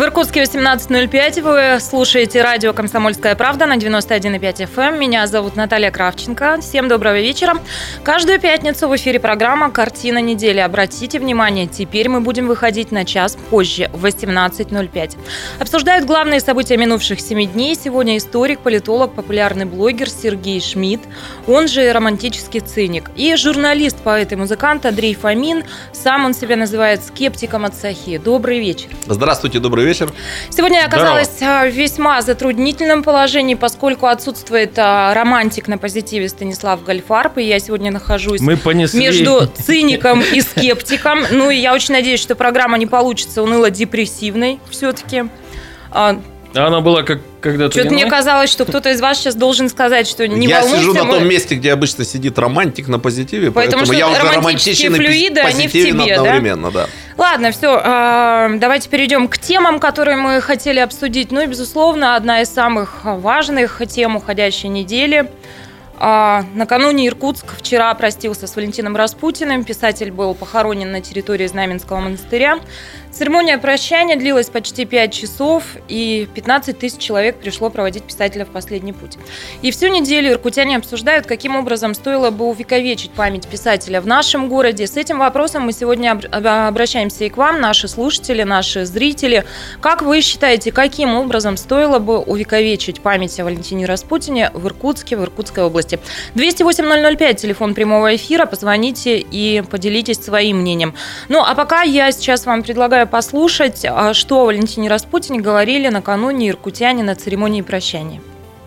В Иркутске 18.05 вы слушаете радио «Комсомольская правда» на 91,5 FM. Эм. Меня зовут Наталья Кравченко. Всем доброго вечера. Каждую пятницу в эфире программа «Картина недели». Обратите внимание, теперь мы будем выходить на час позже, в 18.05. Обсуждают главные события минувших семи дней. Сегодня историк, политолог, популярный блогер Сергей Шмидт, он же романтический циник. И журналист, поэт и музыкант Андрей Фомин. Сам он себя называет скептиком от Сахи. Добрый вечер. Здравствуйте, добрый добрый вечер. Сегодня я оказалась Здорово. в весьма затруднительном положении, поскольку отсутствует а, романтик на позитиве Станислав Гальфарб, и я сегодня нахожусь Мы понесли. между циником и скептиком. Ну и я очень надеюсь, что программа не получится уныло-депрессивной все-таки. А, она была как когда-то. Что-то мне казалось, что кто-то из вас сейчас должен сказать, что не Я волнуйся, сижу на мы... том месте, где обычно сидит романтик на позитиве, поэтому, поэтому я уже романтичен флюиды, они в тебе, одновременно, да? да. Ладно, все, а, давайте перейдем к темам, которые мы хотели обсудить. Ну и, безусловно, одна из самых важных тем уходящей недели – а, накануне Иркутск вчера простился с Валентином Распутиным. Писатель был похоронен на территории Знаменского монастыря. Церемония прощания длилась почти 5 часов, и 15 тысяч человек пришло проводить писателя в последний путь. И всю неделю иркутяне обсуждают, каким образом стоило бы увековечить память писателя в нашем городе. С этим вопросом мы сегодня обращаемся и к вам, наши слушатели, наши зрители. Как вы считаете, каким образом стоило бы увековечить память о Валентине Распутине в Иркутске, в Иркутской области? 208-005, телефон прямого эфира, позвоните и поделитесь своим мнением. Ну, а пока я сейчас вам предлагаю предлагаю послушать, а, что о Валентине Распутине говорили накануне иркутяне на церемонии прощания.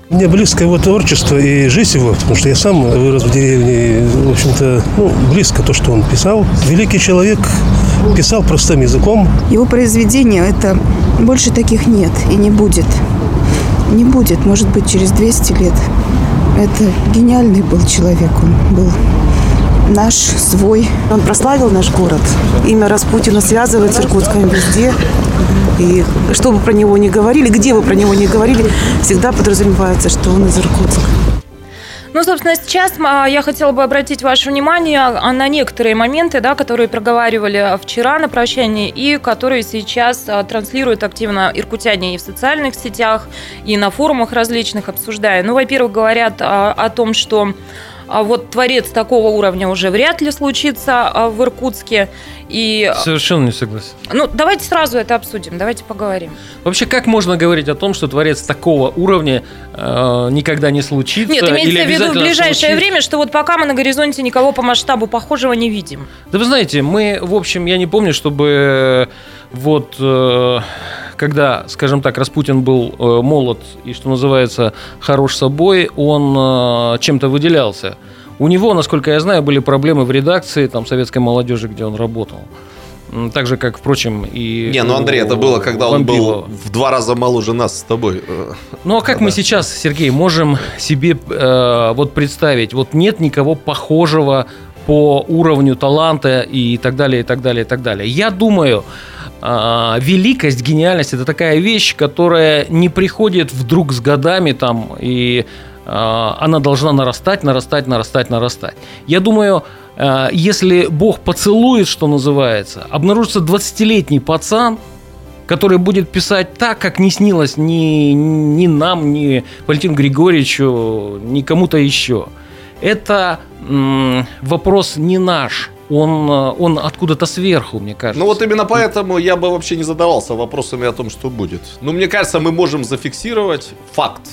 Мне близко его творчество и жизнь его, потому что я сам вырос в деревне. И, в общем-то, ну, близко то, что он писал. Великий человек писал простым языком. Его произведения, это больше таких нет и не будет. Не будет, может быть, через 200 лет. Это гениальный был человек, он был наш, свой. Он прославил наш город. Имя Распутина связывает с Иркутском везде. И что бы про него ни говорили, где бы про него ни говорили, всегда подразумевается, что он из Иркутска. Ну, собственно, сейчас а, я хотела бы обратить ваше внимание на некоторые моменты, да, которые проговаривали вчера на прощании и которые сейчас а, транслируют активно иркутяне и в социальных сетях, и на форумах различных обсуждая. Ну, во-первых, говорят а, о том, что а вот творец такого уровня уже вряд ли случится а, в Иркутске. И... Совершенно не согласен. Ну, давайте сразу это обсудим, давайте поговорим. Вообще, как можно говорить о том, что творец такого уровня э, никогда не случится? Нет, имеется или в виду в ближайшее случится? время, что вот пока мы на горизонте никого по масштабу похожего не видим. Да вы знаете, мы, в общем, я не помню, чтобы вот... Э, когда, скажем так, Распутин был э, молод и, что называется, хорош собой, он э, чем-то выделялся. У него, насколько я знаю, были проблемы в редакции там, советской молодежи, где он работал. Так же, как, впрочем, и... Не, ну, Андрей, это было, когда он был в два раза моложе нас с тобой. Ну, а как да. мы сейчас, Сергей, можем себе э, вот представить? Вот нет никого похожего по уровню таланта и так далее, и так далее, и так далее. Я думаю, а, великость, гениальность – это такая вещь, которая не приходит вдруг с годами там, и а, она должна нарастать, нарастать, нарастать, нарастать. Я думаю, а, если Бог поцелует, что называется, обнаружится 20-летний пацан, который будет писать так, как не снилось ни, ни нам, ни Валентину Григорьевичу, ни кому-то еще. Это м, вопрос не наш, он, э, он откуда-то сверху, мне кажется. Ну вот именно поэтому я бы вообще не задавался вопросами о том, что будет. Ну, мне кажется, мы можем зафиксировать факт.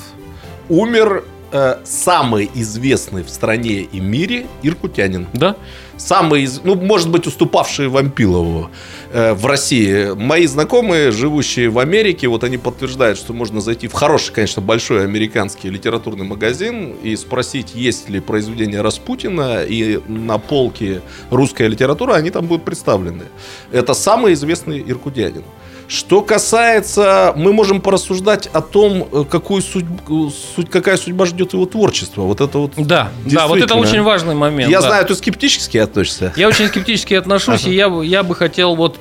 Умер э, самый известный в стране и мире иркутянин. Да? Самый, ну, может быть, уступавший Вампилову в России. Мои знакомые, живущие в Америке, вот они подтверждают, что можно зайти в хороший, конечно, большой американский литературный магазин и спросить, есть ли произведение Распутина, и на полке русская литература, они там будут представлены. Это самый известный иркутянин. Что касается, мы можем порассуждать о том, э, какую судьбу, суть, какая судьба ждет его творчество. Вот это вот. Да, да, вот это очень важный момент. Я да. знаю, ты скептически относишься. Я очень скептически отношусь, ага. и я, я бы хотел вот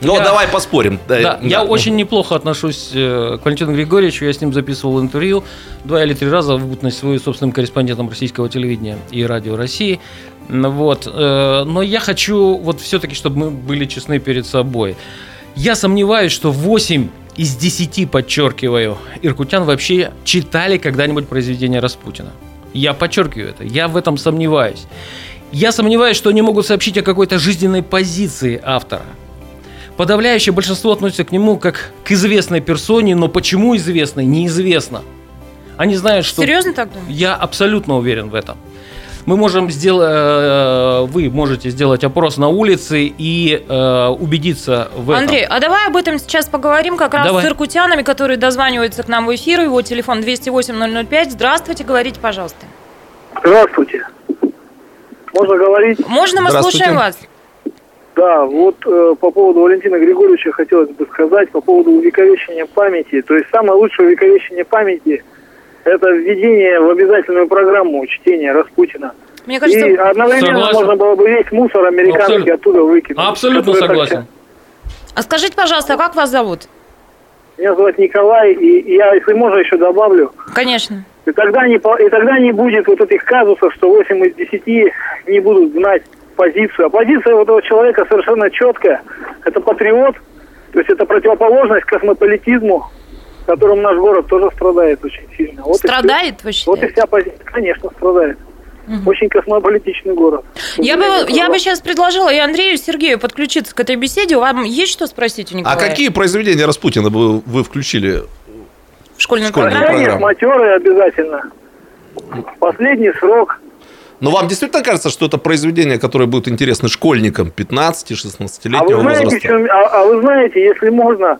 Ну, Я- давай поспорим. Да, я Да. очень неплохо отношусь э, к Валентину Григорьевичу. Я с ним записывал интервью два или три раза в бытность свою собственным корреспондентом российского телевидения и радио России. Вот. э, Но я хочу вот все-таки, чтобы мы были честны перед собой. Я сомневаюсь, что 8 из 10, подчеркиваю, иркутян вообще читали когда-нибудь произведение Распутина. Я подчеркиваю это. Я в этом сомневаюсь. Я сомневаюсь, что они могут сообщить о какой-то жизненной позиции автора. Подавляющее большинство относится к нему как к известной персоне, но почему известной, неизвестно. Они знают, что... Серьезно так думаешь? Я абсолютно уверен в этом. Мы можем сделать, вы можете сделать опрос на улице и э, убедиться в этом. Андрей, а давай об этом сейчас поговорим как раз Давай. с иркутянами, которые дозваниваются к нам в эфир. Его телефон 208-005. Здравствуйте, говорите, пожалуйста. Здравствуйте. Можно говорить? Можно мы слушаем вас? Да, вот э, по поводу Валентина Григорьевича хотелось бы сказать, по поводу увековечения памяти. То есть самое лучшее увековечение памяти – это введение в обязательную программу чтения Распутина. Мне кажется, И одновременно Согласен. можно было бы весь мусор американский Абсолютно. оттуда выкинуть. Абсолютно который так согласен. а скажите, пожалуйста, а как вас зовут? Меня зовут Николай, и я, если можно, еще добавлю. Конечно. И тогда, не, по- и тогда не будет вот этих казусов, что 8 из 10 не будут знать позицию. А позиция вот этого человека совершенно четкая. Это патриот, то есть это противоположность космополитизму, которым наш город тоже страдает очень сильно. Вот. Страдает, вы Вот и вся позиция, конечно, страдает. Очень космополитичный город. Я бы, я бы сейчас предложила и Андрею, и Сергею подключиться к этой беседе. Вам есть что спросить у А Николая? какие произведения Распутина вы, вы включили? В школьную Школьную программу? Программу. матерые обязательно. Последний срок. Но вам действительно кажется, что это произведение, которое будет интересно школьникам А 15-16-летнего вы знаете, возраста? чем- а, а вы знаете, если можно,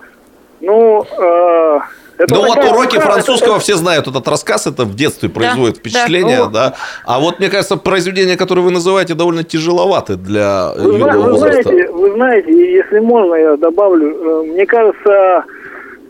ну, э, это Ну вот уроки это- французского это- все знают этот рассказ, это в детстве производит да. впечатление, Ну. да. А вот мне кажется, произведения, которые вы называете, довольно тяжеловаты для э, Вы, юного вы возраста. знаете, вы знаете, и если можно, я добавлю, э, мне кажется,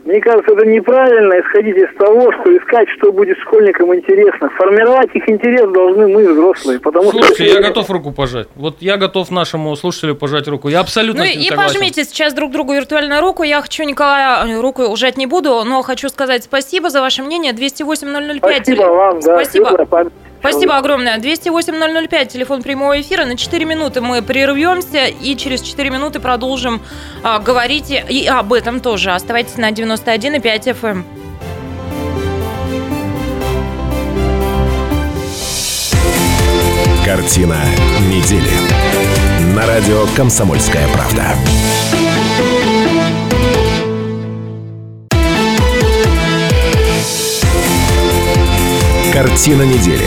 мне кажется, это неправильно исходить из того, что искать, что будет школьникам интересно. Формировать их интерес должны мы, взрослые, потому что... Слушайте, я готов руку пожать. Вот я готов нашему слушателю пожать руку. Я абсолютно Ну с ним и согласен. пожмите сейчас друг другу виртуальную руку. Я хочу Николая э, руку ужать не буду, но хочу сказать спасибо за ваше мнение. 208-005. Спасибо вам, да. Спасибо. Спасибо огромное. 208-005, телефон прямого эфира. На 4 минуты мы прервемся и через 4 минуты продолжим а, говорить и- об этом тоже. Оставайтесь на 91,5 FM. Картина недели. На радио «Комсомольская правда». Картина недели.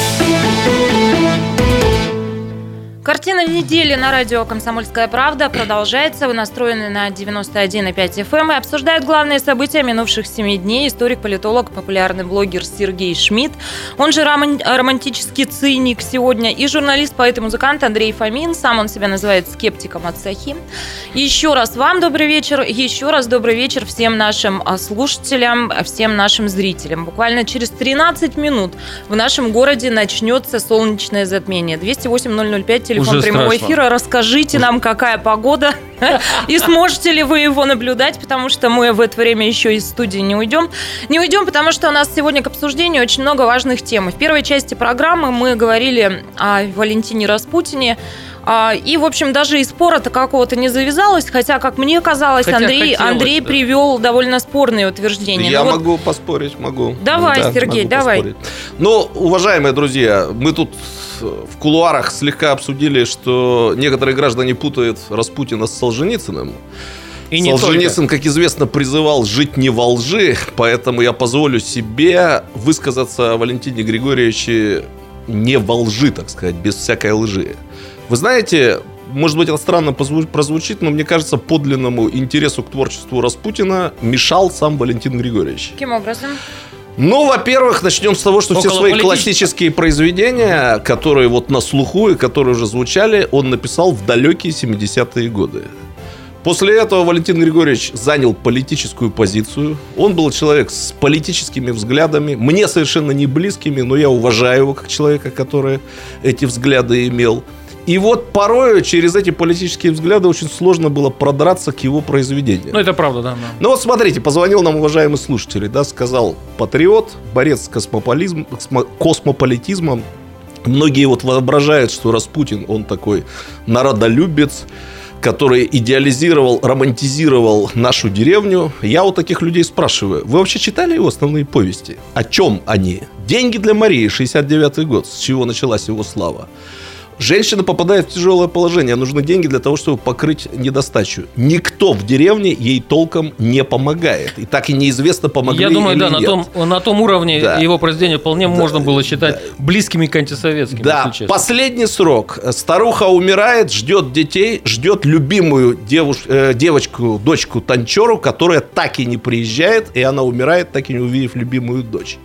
Картина недели на радио «Комсомольская правда» продолжается. Вы настроены на 91,5 FM и обсуждают главные события минувших семи дней историк-политолог, популярный блогер Сергей Шмидт, он же роман- романтический циник сегодня, и журналист, поэт и музыкант Андрей Фомин. Сам он себя называет скептиком от Сахи. Еще раз вам добрый вечер, еще раз добрый вечер всем нашим а, слушателям, всем нашим зрителям. Буквально через 13 минут в нашем городе начнется солнечное затмение. 208-005, телефон Уже прямого страшно. эфира. Расскажите нам, какая погода и сможете ли вы его наблюдать, потому что мы в это время еще из студии не уйдем. Не уйдем, потому что у нас сегодня к обсуждению очень много важных тем. В первой части программы мы говорили о Валентине Распутине, а, И, в общем, даже и спора-то какого-то не завязалось, хотя, как мне казалось, Хотя Андрей, хотелось, Андрей да. привел довольно спорные утверждения. Я Ну вот могу поспорить, могу. Давай, Сергей, могу давай. поспорить. Ну, уважаемые друзья, мы тут в кулуарах слегка обсудили, что некоторые граждане путают Распутина с Солженицыным. И не Солженицын, как известно, призывал жить не во лжи, поэтому я позволю себе высказаться о Валентине Григорьевиче не во лжи, так сказать, без всякой лжи. Вы знаете, может быть, это странно прозвучит, но мне кажется, подлинному интересу к творчеству Распутина мешал сам Валентин Григорьевич. Каким образом? Ну, во-первых, начнем с того, что все свои классические произведения, которые вот на слуху и которые уже звучали, он написал в далекие 70-е годы. После этого Валентин Григорьевич занял политическую позицию. Он был человек с политическими взглядами, мне совершенно не близкими, но я уважаю его как человека, который эти взгляды имел. И вот порою через эти политические взгляды очень сложно было продраться к его произведениям. Ну, это правда, да. да. Ну вот смотрите, позвонил нам уважаемый слушатель, да, сказал патриот, борец с космополизм, космополитизмом. Многие вот воображают, что Распутин, он такой народолюбец, который идеализировал, романтизировал нашу деревню. Я у таких людей спрашиваю, вы вообще читали его основные повести? О чем они? «Деньги для Марии», 69 год, с чего началась его слава. Женщина попадает в тяжелое положение, нужны деньги для того, чтобы покрыть недостачу. Никто в деревне ей толком не помогает. И так и неизвестно, помогли Я думаю, да, на нет. том, на том уровне Да. его произведения вполне можно было считать близкими к антисоветским. Да, последний срок. Старуха умирает, ждет детей, ждет любимую девуш- э, девочку, дочку Танчеру, которая так и не приезжает, и она умирает, так и не увидев любимую дочь.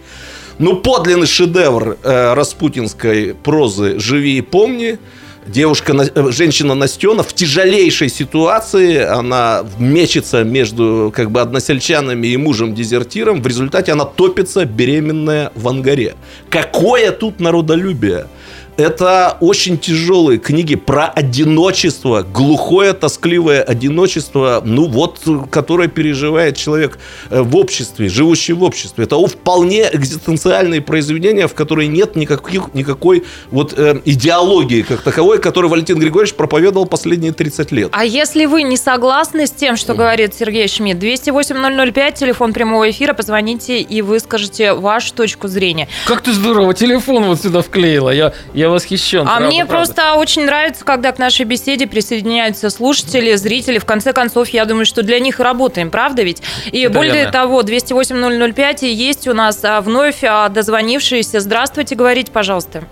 Ну, подлинный шедевр э, распутинской прозы «Живи и помни». Девушка, э, женщина Настена в тяжелейшей ситуации, она мечется между как бы односельчанами и мужем-дезертиром, в результате она топится беременная в ангаре. Какое тут народолюбие! Это очень тяжелые книги про одиночество, глухое, тоскливое одиночество, ну вот, которое переживает человек э, в обществе, живущий в обществе. Это вполне экзистенциальные произведения, в которые нет никаких, никакой вот э, идеологии как таковой, которую Валентин Григорьевич проповедовал последние 30 лет. А если вы не согласны с тем, что говорит Сергей Шмидт, 208-005, телефон прямого эфира, позвоните и выскажите вашу точку зрения. Как ты здорово телефон вот сюда вклеила. Я, я восхищен. А правда, мне правда. просто очень нравится, когда к нашей беседе присоединяются слушатели, зрители. В конце концов, я думаю, что для них и работаем, правда ведь? И Это более верно. того, 208-005 и есть у нас а, вновь а, дозвонившиеся. Здравствуйте, говорите, пожалуйста.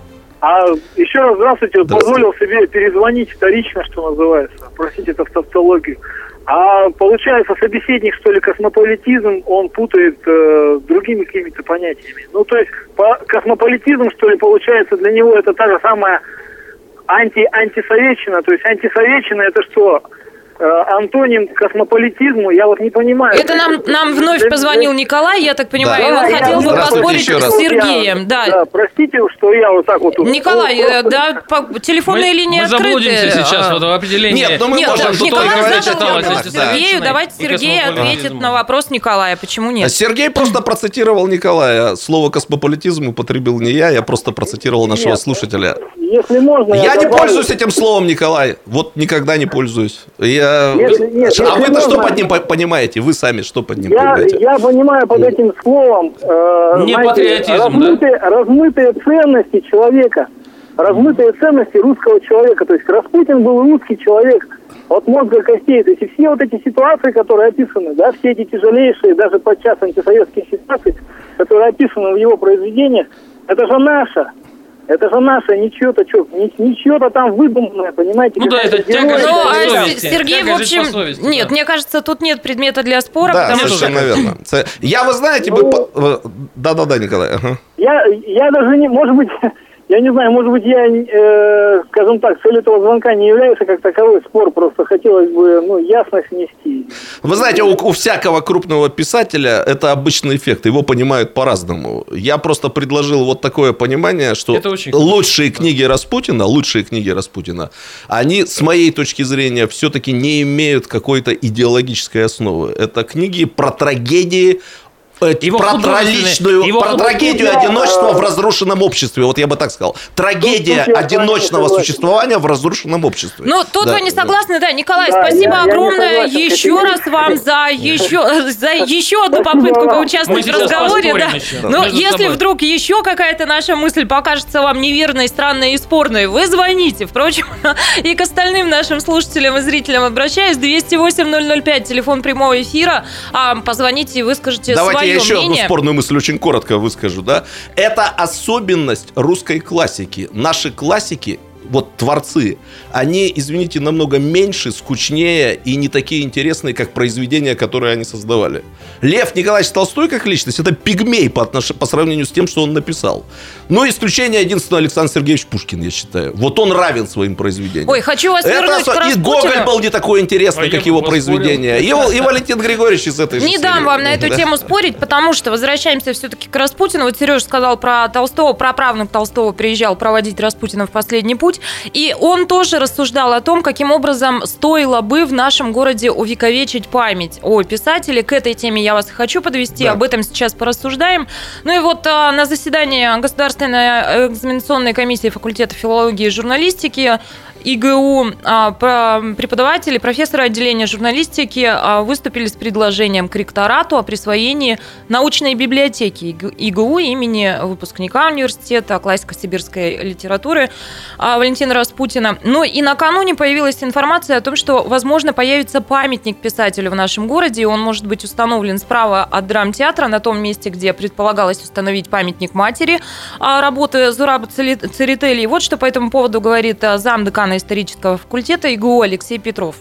А еще раз здравствуйте, Здравствуйте. позволил себе перезвонить вторично, что называется, простите, это в тавтологию. А получается, собеседник, что ли, космополитизм, он путает э, другими какими-то понятиями. Ну, то есть, по, космополитизм, что ли, получается, для него это та же самая анти антисоветчина. То есть, антисоветчина это что? Э, антоним космополитизму, я вот не понимаю. Это нам, нам вновь позвонил Николай, я так понимаю, Да. и он Да, я- хотел бы поспорить еще раз. с Сергеем. Да. Да, простите, что я вот так вот... Николай, э, просто- да, по- телефонные мы, линии мы открыты. заблудимся сейчас А. вот в определении. Нет, ну мы Нет, можем да, Николай задал вопрос терминах, да. Сергею, давайте Сергей ответит на вопрос Николая, почему нет? Сергей просто процитировал Николая. Слово космополитизм употребил не я, я просто процитировал нашего Нет. слушателя. Если можно... Я не добавлю- пользуюсь этим словом, Николай. Вот никогда не пользуюсь. Я... Если- нет, а вы-то что под ним по- понимаете? Вы сами что под ним Я, понимаете? я понимаю под этим словом э, Не знаете, патриотизм, размытые, размытые ценности человека, размытые ценности русского человека. То есть Распутин был русский человек от мозга костей. То есть все вот эти ситуации, которые описаны, да, все эти тяжелейшие, даже подчас антисоветские ситуации, которые описаны в его произведениях, это же наше. Это же наше, не чье-то, что, не, не чье-то там выдуманное, понимаете? Ну да, это тяга Ну, а. Сергей, в общем, совести, нет, да. мне кажется, тут нет предмета для спора, Да, потому что... совершенно верно. Це- Я, вы знаете, бы... Ну- э, Да-да-да, Николай. ага. Я, я даже не, может быть, я не знаю, может быть, я, э, скажем так, целью этого звонка не является как таковой спор, просто хотелось бы, ну, ясность внести. Вы знаете, у, у всякого крупного писателя это обычный эффект. Его понимают по-разному. Я просто предложил вот такое понимание, что Это очень хорошо. лучшие книги Распутина, лучшие книги Распутина, они, с моей точки зрения, все-таки не имеют какой-то идеологической основы. Это книги про трагедии Его про трагичную, его про трагедию Да, одиночества э, в разрушенном обществе. Вот я бы так сказал. Трагедия Тут- я вами одиночного существования в разрушенном обществе. Ну, тут Да, вы не да. согласны, да, Николай, Да, спасибо я- я огромное согласен с еще раз вам за еще, за еще одну попытку поучаствовать Мы в разговоре. Да. еще Но между если собой. вдруг еще какая-то наша мысль покажется вам неверной, странной и спорной, вы звоните. Впрочем, и к остальным нашим слушателям и зрителям обращаюсь. 208-005, телефон прямого эфира. А, позвоните и выскажите Давайте свое я еще одну мнение. спорную мысль очень коротко выскажу, да. Это особенность русской классики. Наши классики вот творцы, они, извините, намного меньше, скучнее и не такие интересные, как произведения, которые они создавали. Лев Николаевич Толстой как личность, это пигмей по, отнош... по сравнению с тем, что он написал. Но исключение единственное Александр Сергеевич Пушкин, я считаю. Вот он равен своим произведениям. Ой, хочу вас вернуть это, к И Распутину. Гоголь был не такой интересный, А как его произведения. И, и Валентин Григорьевич из этой же Не серии. дам вам на эту Да. тему спорить, потому что возвращаемся все-таки к Распутину. Вот Сереж сказал про Толстого, про правнук Толстого приезжал проводить Распутина в последний путь. И он тоже рассуждал о том, каким образом стоило бы в нашем городе увековечить память о писателе. К этой теме я вас хочу подвести, Да. об этом сейчас порассуждаем. Ну и вот а, на заседании Государственной экзаменационной комиссии факультета филологии и журналистики ИГУ а, преподаватели, профессоры отделения журналистики а, выступили с предложением к ректорату о присвоении научной библиотеки ИГ- ИГУ имени выпускника университета классика сибирской литературы а, Валентина Распутина. Ну и накануне появилась информация о том, что, возможно, появится памятник писателю в нашем городе, и он может быть установлен справа от драмтеатра, на том месте, где предполагалось установить памятник матери работы Зураба Церетели. И вот что по этому поводу говорит замдекана исторического факультета ИГУ Алексей Петров.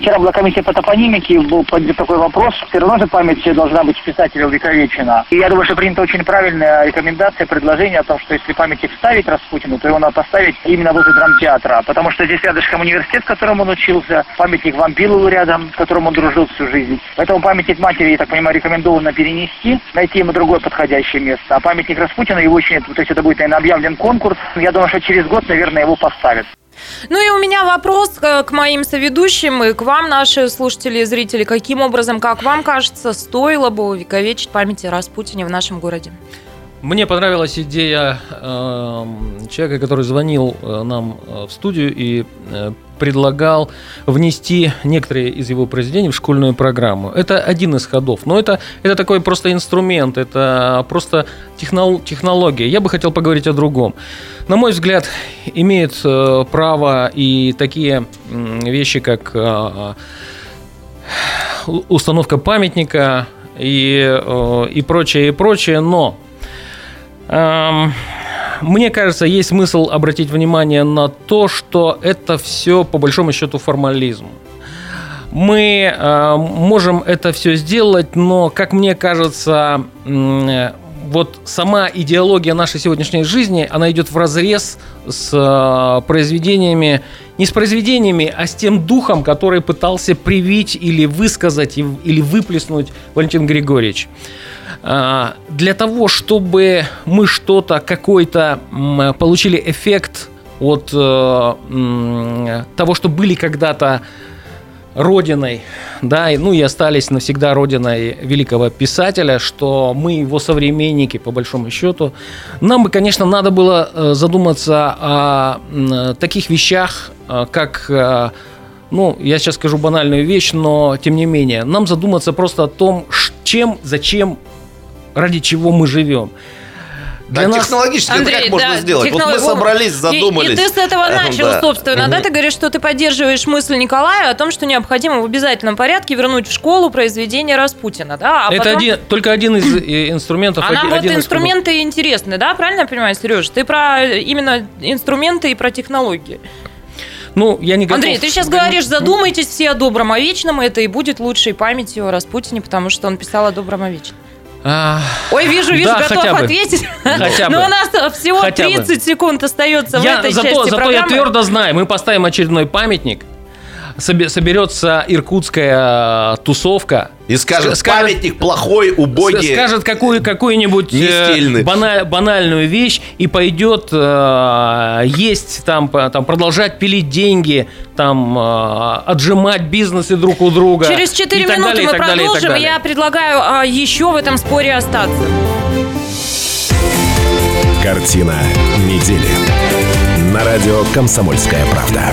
Вчера была комиссия по топонимике, был поднят такой вопрос. Все равно же память должна быть писателя увековечена. И я думаю, что принята очень правильная рекомендация, предложение о том, что если памятник ставить Распутину, то его надо поставить именно возле драмтеатра. Потому что здесь рядышком университет, в котором он учился, памятник Вампилову рядом, с которым он дружил всю жизнь. Поэтому памятник матери, я так понимаю, рекомендовано перенести, найти ему другое подходящее место. А памятник Распутину его нет. То есть это будет, наверное, объявлен конкурс. Я думаю, что через год, наверное, его поставят. Ну и у меня вопрос э, к моим соведущим и к вам, наши слушатели и зрители. Каким образом, как вам кажется, стоило бы увековечить память о Распутине в нашем городе? Мне понравилась идея эм, человека, который звонил э, нам э, в студию и э, предлагал внести некоторые из его произведений в школьную программу. Это один из ходов, но это, это такой просто инструмент, это просто технол- технология. Я бы хотел поговорить о другом. На мой взгляд, имеют э, право и такие вещи, как э, у- установка памятника и, э, и прочее, и прочее, но эм, мне кажется, есть смысл обратить внимание на то, что это все по большому счету формализм. Мы э, можем это все сделать, но, как мне кажется, э, вот сама идеология нашей сегодняшней жизни, она идет в разрез с э, произведениями, не с произведениями, а с тем духом, который пытался привить или высказать, или выплеснуть Валентин Григорьевич. Для того, чтобы мы что-то, какой-то получили эффект от э, того, что были когда-то родиной, да, и, ну и остались навсегда родиной великого писателя, что мы его современники, по большому счету. Нам бы, конечно, надо было э, задуматься о таких вещах, э, как ну, я сейчас скажу банальную вещь, но тем не менее, нам задуматься просто о том, чем, зачем, ради чего мы живем. Да, технологически это как можно сделать? Вот мы технолог- собрались, И- задумались. И, ты с этого Э, начал, да. собственно, да? Ты говоришь, что ты поддерживаешь мысль Николая о том, что необходимо в обязательном порядке вернуть в школу произведение Распутина, да? А Это потом- один, только один из э, инструментов. А нам один- вот один из инструменты интересны, да? Правильно я понимаю, Сереж? Ты про именно инструменты и про технологии. Ну, я не готов. Андрей, ты сейчас говоришь, задумайтесь все о добром, о вечном, это и будет лучшей памятью о Распутине, потому что он писал о добром, о вечном. А, Ой, вижу, вижу, Да, готов хотя бы. ответить. Хотя Но бы. у нас всего Хотя бы. 30 секунд остается в я, этой зато части зато я программы. твердо знаю, мы поставим очередной памятник, собе- соберется иркутская э, тусовка. И скажет, Ска- скажет- памятник плохой, убогий. Скажет какую, какую-нибудь э, бана- банальную вещь и пойдет э, есть, там, по- там, продолжать пилить деньги, там, э, отжимать бизнесы друг у друга. Через 4 и так минуты далее, мы продолжим. далее. Я предлагаю а, еще в этом споре остаться. Картина недели. На радио «Комсомольская правда».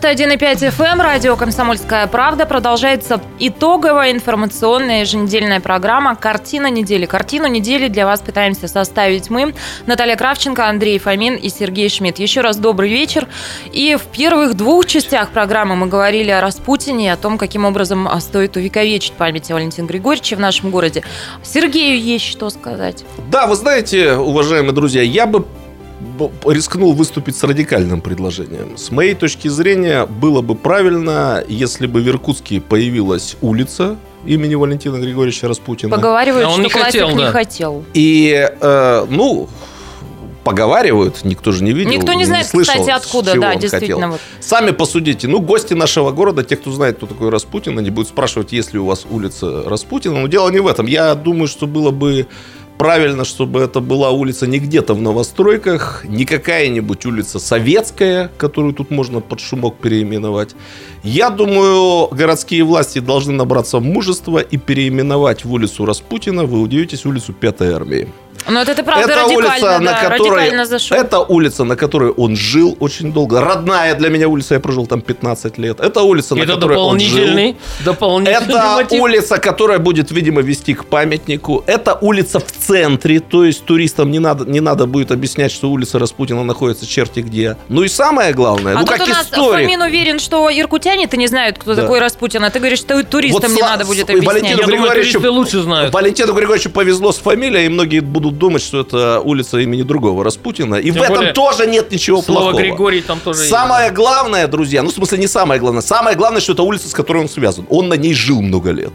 91,5 FM, эм, радио «Комсомольская правда». Продолжается итоговая информационная еженедельная программа «Картина недели». Картину недели для вас пытаемся составить мы, Наталья Кравченко, Андрей Фомин и Сергей Шмидт. Еще раз добрый вечер. И в первых двух частях программы мы говорили о Распутине, о том, каким образом стоит увековечить память о Валентине Григорьевиче в нашем городе. Сергею есть что сказать. Да, вы знаете, уважаемые друзья, я бы рискнул выступить с радикальным предложением. С моей точки зрения, было бы правильно, если бы в Иркутске появилась улица имени Валентина Григорьевича Распутина. Поговаривают, а он что не классик хотел, да. не хотел. И, э, ну, поговаривают, никто же не видел. Никто не знает, не слышал, кстати, откуда, да, действительно. Вот. Сами посудите. Ну, гости нашего города, те, кто знает, кто такой Распутин, они будут спрашивать, есть ли у вас улица Распутина. Но дело не в этом. Я думаю, что было бы правильно, чтобы это была улица не где-то в новостройках, не какая-нибудь улица советская, которую тут можно под шумок переименовать. Я думаю, городские власти должны набраться мужества и переименовать в улицу Распутина, вы удивитесь, улицу Пятой армии. Ну, это, это правда это радикально, улица, да, на которой, зашел. Это улица, на которой он жил очень долго. Родная для меня улица, я прожил там 15 лет. Это улица, на это которой он жил. Дополнительный Это мотив. улица, которая будет, видимо, вести к памятнику. Это улица в центре, то есть туристам не надо, не надо будет объяснять, что улица Распутина находится черти где. Ну и самое главное, а ну как у нас историк. Фомин уверен, что иркутяне-то не знают, кто да. такой Распутин, а ты говоришь, что туристам вот не надо будет объяснять. Валентину Я Григорьевичу, думаю, лучше знают. Валентину Григорьевичу повезло с фамилией, и многие будут думать, что это улица имени другого Распутина. И Тем в этом тоже нет ничего слово плохого. Григорий там тоже Самое есть. главное, друзья, ну в смысле не самое главное, самое главное, что это улица, с которой он связан. Он на ней жил много лет.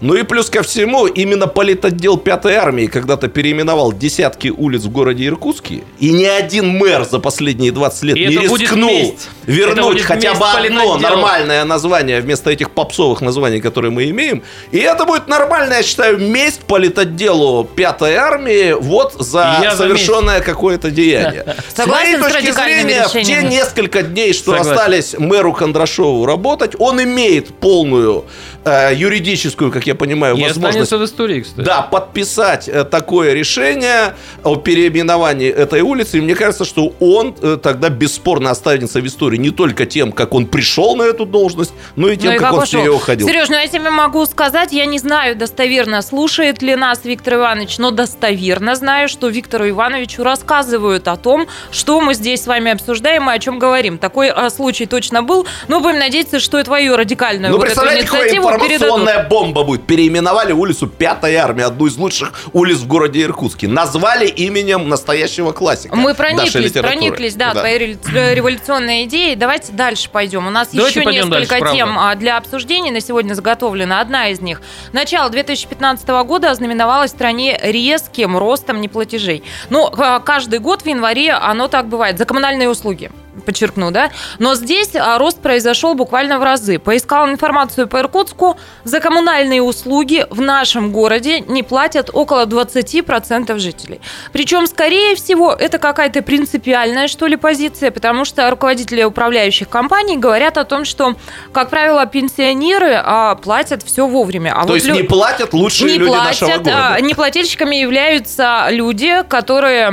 Ну и плюс ко всему, именно политотдел 5 армии когда-то переименовал десятки улиц в городе Иркутске, и ни один мэр за последние 20 лет и не рискнул вернуть хотя бы одно нормальное название вместо этих попсовых названий, которые мы имеем. И это будет нормальная, я считаю, месть политотделу 5 армии вот за я совершенное какое-то деяние. Согласен с моей точки зрения, в те несколько дней, что Согласен. остались мэру Кондрашову работать, он имеет полную э, юридическую, как я понимаю, и возможность... в истории, кстати. Да, подписать э, такое решение о переименовании этой улицы. И мне кажется, что он э, тогда бесспорно останется в истории не только тем, как он пришел на эту должность, но и тем, ну и как, как он с нее уходил. Сереж, ну я тебе могу сказать, я не знаю достоверно, слушает ли нас Виктор Иванович, но достоверно знаю, что Виктору Ивановичу рассказывают о том, что мы здесь с вами обсуждаем и о чем говорим. Такой а, случай точно был, но будем надеяться, что и твою радикальную ну, вот эту инициативу информационная бомба будет. Переименовали улицу Пятая армия, одну из лучших улиц в городе Иркутске. Назвали именем настоящего классика. Мы прониклись, прониклись, да, да, твоей революционной идеей. Давайте дальше пойдем. У нас Давайте еще несколько дальше, тем правда. для обсуждения на сегодня заготовлена. Одна из них. Начало 2015 года ознаменовалось в стране резким ростом неплатежей. Ну, каждый год в январе оно так бывает. За коммунальные услуги подчеркну, да. Но здесь а, рост произошел буквально в разы. Поискал информацию по Иркутску. За коммунальные услуги в нашем городе не платят около 20% жителей. Причем, скорее всего, это какая-то принципиальная, что ли, позиция, потому что руководители управляющих компаний говорят о том, что, как правило, пенсионеры а, платят все вовремя. А То вот есть лю... не платят лучшие не люди платят, нашего города? А, неплательщиками являются люди, которые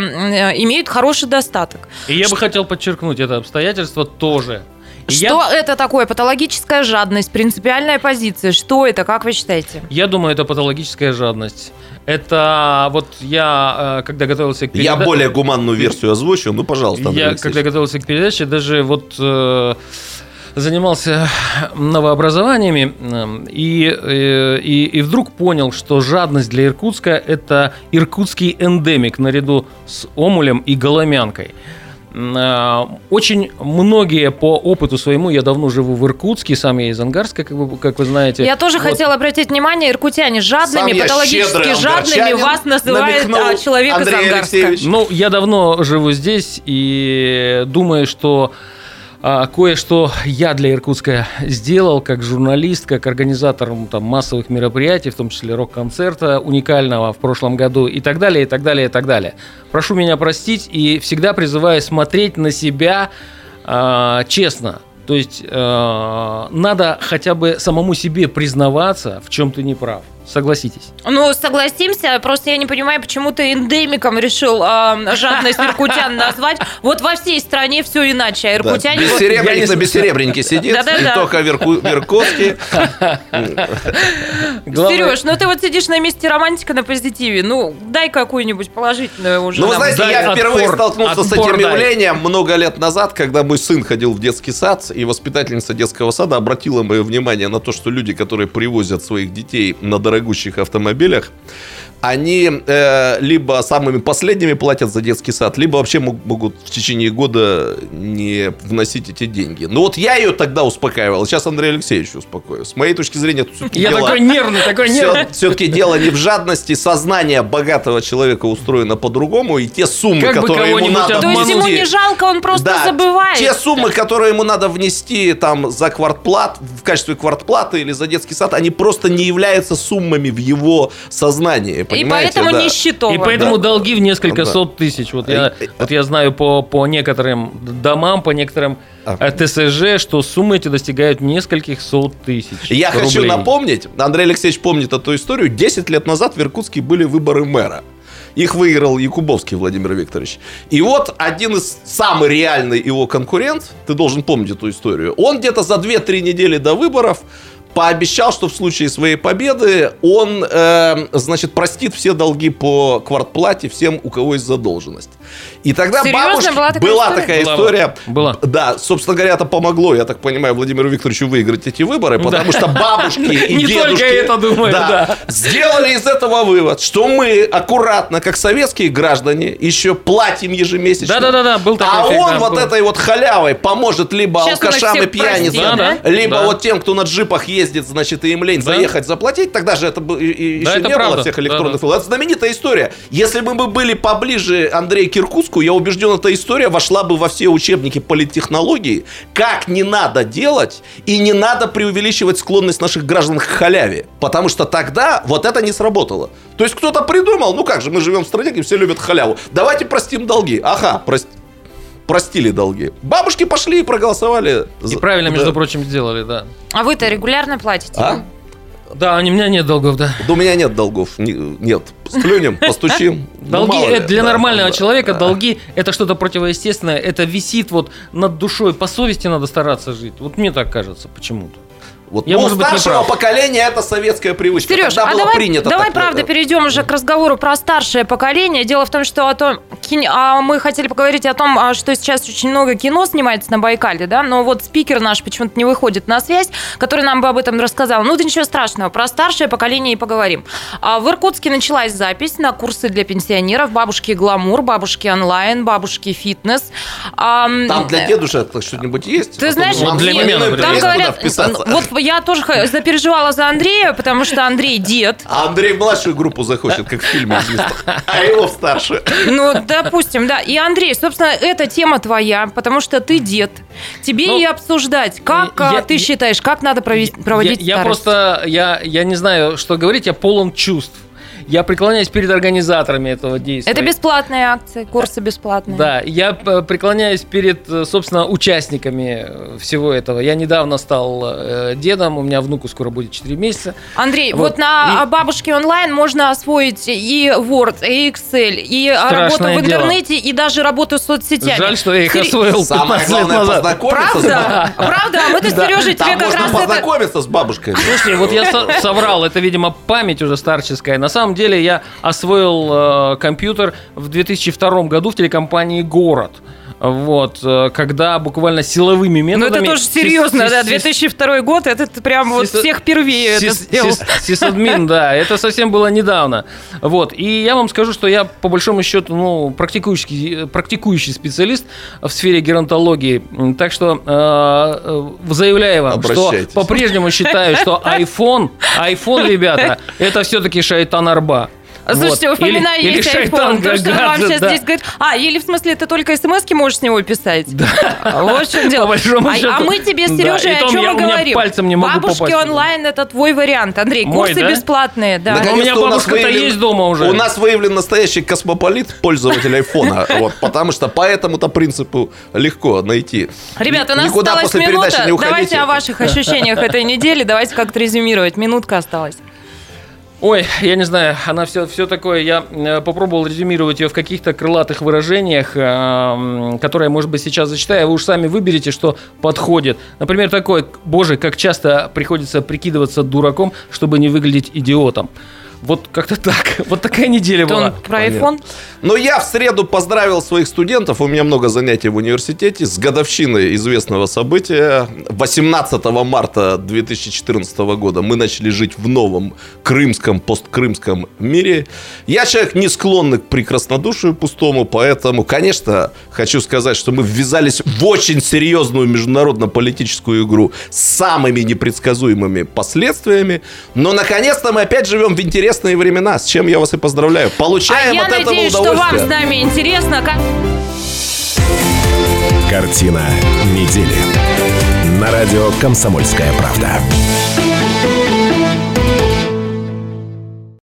имеют хороший достаток. И я бы хотел подчеркнуть это обстоятельства тоже. Что я... это такое? Патологическая жадность, принципиальная позиция. Что это, как вы считаете? Я думаю, это патологическая жадность. Это вот я, э, когда готовился к передаче... Я более гуманную версию озвучу, ну, пожалуйста, Андрей Я, Алексеевич. когда готовился к передаче, даже вот э, занимался новообразованиями э, и, э, и, и вдруг понял, что жадность для Иркутска – это иркутский эндемик наряду с омулем и голомянкой. Э, очень многие по опыту своему, я давно живу в Иркутске, сам я из Ангарска, как вы, как вы знаете. Я тоже вот. хотела обратить внимание, иркутяне жадными, сам патологически жадными вас называет а, человек Андрей из Ангарска. Алексеевич. Ну, я давно живу здесь и думаю, что а, кое-что я для Иркутска сделал как журналист, как организатор там, массовых мероприятий, в том числе рок-концерта уникального в прошлом году и так далее, и так далее, и так далее. Прошу меня простить и всегда призываю смотреть на себя э, честно. То есть э, надо хотя бы самому себе признаваться, в чем ты не прав. Согласитесь. Ну, согласимся, просто я не понимаю, почему ты эндемиком решил э, жадность иркутян назвать. Вот во всей стране все иначе, а Да. иркутяне... вот- Бессеребренник на бессеребреннике сидит, Да-да-да. и только Верку- Верковский. Главное- Сереж, ну ты вот сидишь на месте романтика на позитиве. Ну, дай какую-нибудь положительную уже. Ну, вы знаете, дай я впервые отпор, столкнулся с этим дай. явлением много лет назад, когда мой сын ходил в детский сад, и воспитательница детского сада обратила мое внимание на то, что люди, которые привозят своих детей на дорогущих автомобилях, они э, либо самыми последними платят за детский сад, либо вообще мог- могут в течение года не вносить эти деньги. Ну вот я ее тогда успокаивал, сейчас Андрей Алексеевич успокоил. С моей точки зрения, это все-таки Я дело... такой нервный, такой нервный. Все-таки дело не в жадности, сознание богатого человека устроено по-другому, и те суммы, Как бы которые ему надо То есть ему не жалко, он просто Да, забывает. Те суммы, которые ему надо внести там за квартплат, в качестве квартплаты или за детский сад, они просто не являются суммами в его сознании, И понимаете? поэтому Да. нищетово. И поэтому долги в несколько Да. сот тысяч. Вот я, э, вот я знаю по, по некоторым домам, по некоторым А. э, ТСЖ, что суммы эти достигают нескольких сот тысяч Я хочу рублей. напомнить, Андрей Алексеевич помнит эту историю, 10 лет назад в Иркутске были выборы мэра. Их выиграл Якубовский Владимир Викторович. И вот один из самый реальный его конкурент, ты должен помнить эту историю, он где-то за 2-3 недели до выборов пообещал, что в случае своей победы он, э, значит, простит все долги по квартплате всем, у кого есть задолженность. И тогда Серьезно? бабушке- Была такая была история? такая Была, история. была. Да, собственно говоря, это помогло, я так понимаю, Владимиру Викторовичу выиграть эти выборы, потому что бабушки и Не дедушки только это, думаю, да. сделали из этого вывод, что мы аккуратно, как советские граждане, еще платим ежемесячно. Да-да-да, был такой А он да, вот этой вот халявой поможет либо алкашам и пьяницам, да? либо Да. вот тем, кто на джипах ездит, значит, и им лень Да. заехать заплатить. Тогда же это Да, еще это не было правда. всех Да, электронных да. файлов. Это знаменитая история. Если бы мы были поближе Андрея Киркутску, я убежден, эта история вошла бы во все учебники политтехнологии, как не надо делать и не надо преувеличивать склонность наших граждан к халяве. Потому что тогда вот это не сработало. То есть кто-то придумал, ну как же, мы живем в стране, где все любят халяву. Давайте простим долги. Ага, прости. Простили долги. Бабушки пошли и проголосовали. И за- правильно, между да. прочим, сделали, да. А вы-то регулярно платите? А? Да, у меня нет долгов, да. Да у меня нет долгов. Не- Нет. Сплюнем, постучим. Ну, Долги ли. это для Да, нормального да, человека да. долги это что-то противоестественное, это висит вот над душой, по совести надо стараться жить. Вот мне так кажется почему-то. Вот, Я, ну, может быть, старшего прав. поколения это советская привычка. Сереж, Тогда а было давай, принято давай так, правда э, перейдем уже к разговору про старшее поколение. Дело в том, что о том, кино- а мы хотели поговорить о том, а, что сейчас очень много кино снимается на Байкале, да, но вот спикер наш почему-то не выходит на связь, который нам бы об этом рассказал. Ну, да ничего страшного, про старшее поколение и поговорим. А в Иркутске началась запись на курсы для пенсионеров, бабушки гламур, бабушки онлайн, бабушки фитнес. А, Там для дедушек что-нибудь есть? Ты А знаешь, для например. там говорят, вписаться. вот я тоже запереживала за Андрея, потому что Андрей дед. А Андрей младшую группу захочет, как в фильме. А его в старшую. Ну, допустим, да. И, Андрей, собственно, эта тема твоя, потому что ты дед. Тебе Ну, и обсуждать, как а, я- ты я- считаешь, как надо провести, проводить я, я старость? просто, я, я не знаю, что говорить, я полон чувств. Я преклоняюсь перед организаторами этого действия. Это бесплатная акция, курсы бесплатные. Да, я э, преклоняюсь перед, э, собственно, участниками э, всего этого. Я недавно стал дедом, у меня внуку скоро будет 4 месяца. Андрей, вот, Вот. на И- бабушке онлайн можно освоить и Word, и Excel, и Страшное работу в дело. интернете, и даже работу с соцсетями. Жаль, что я их освоил Самое 15 лет главное назад. познакомиться с Правда? Правда? А мы-то, Сережа, Там тебе как можно раз познакомиться с бабушкой. Слушайте, вот я со- соврал, это, видимо, память уже старческая. На самом деле я освоил э, компьютер в 2002 году в телекомпании «Город». Вот, э, когда буквально силовыми Ну, методами... это тоже серьезно, да, сис- 2002 год, это прям вот всех впервые это сделал. сис- Сисадмин, да, это совсем было недавно. Вот, и я вам скажу, что я по большому счету, ну, практикующий, практикующий специалист в сфере геронтологии. Так что э, э, заявляю вам, что по-прежнему считаю, что iPhone, iPhone, ребята, это все-таки шайтан Арба. Слушайте, Вот. вспоминаю, Или- или есть шайтан iPhone. То, что вам гаджет, сейчас да. здесь говорит. А, или в смысле, ты только смс можешь с него писать? Да. Вот в чем дело. По большому а, счету. а мы тебе, Да, Сережа, и о чем я- мы у меня говорим? пальцем не могу Бабушки попасть. онлайн это твой вариант. Андрей, Мой, курсы да? бесплатные, да. Так, у меня бабушка-то выявлен- есть дома уже. У нас выявлен настоящий космополит, пользователь айфона. Вот, потому что по этому-то принципу легко найти. Ребята, у нас Никуда осталась после передачи минута. Давайте о ваших ощущениях этой недели. Давайте как-то резюмировать. Минутка осталась. Ой, я не знаю, она все, все такое, я э, попробовал резюмировать ее в каких-то крылатых выражениях, э, которые, может быть, сейчас зачитаю, а вы уж сами выберете, что подходит. Например, такое, боже, как часто приходится прикидываться дураком, чтобы не выглядеть идиотом. Вот как-то так. Вот такая неделя Это была. он про iPhone? Но я в среду поздравил своих студентов, у меня много занятий в университете, с годовщиной известного события. 18 марта 2014 года мы начали жить в новом крымском, посткрымском мире. Я человек не склонный к прекраснодушию пустому, поэтому, конечно, хочу сказать, что мы ввязались в очень серьезную международно-политическую игру с самыми непредсказуемыми последствиями. Но, наконец-то, мы опять живем в интересные времена, с чем я вас и поздравляю. А Получаем я от этого надеюсь, что вам с нами интересно. Как... Картина недели. На радио «Комсомольская правда».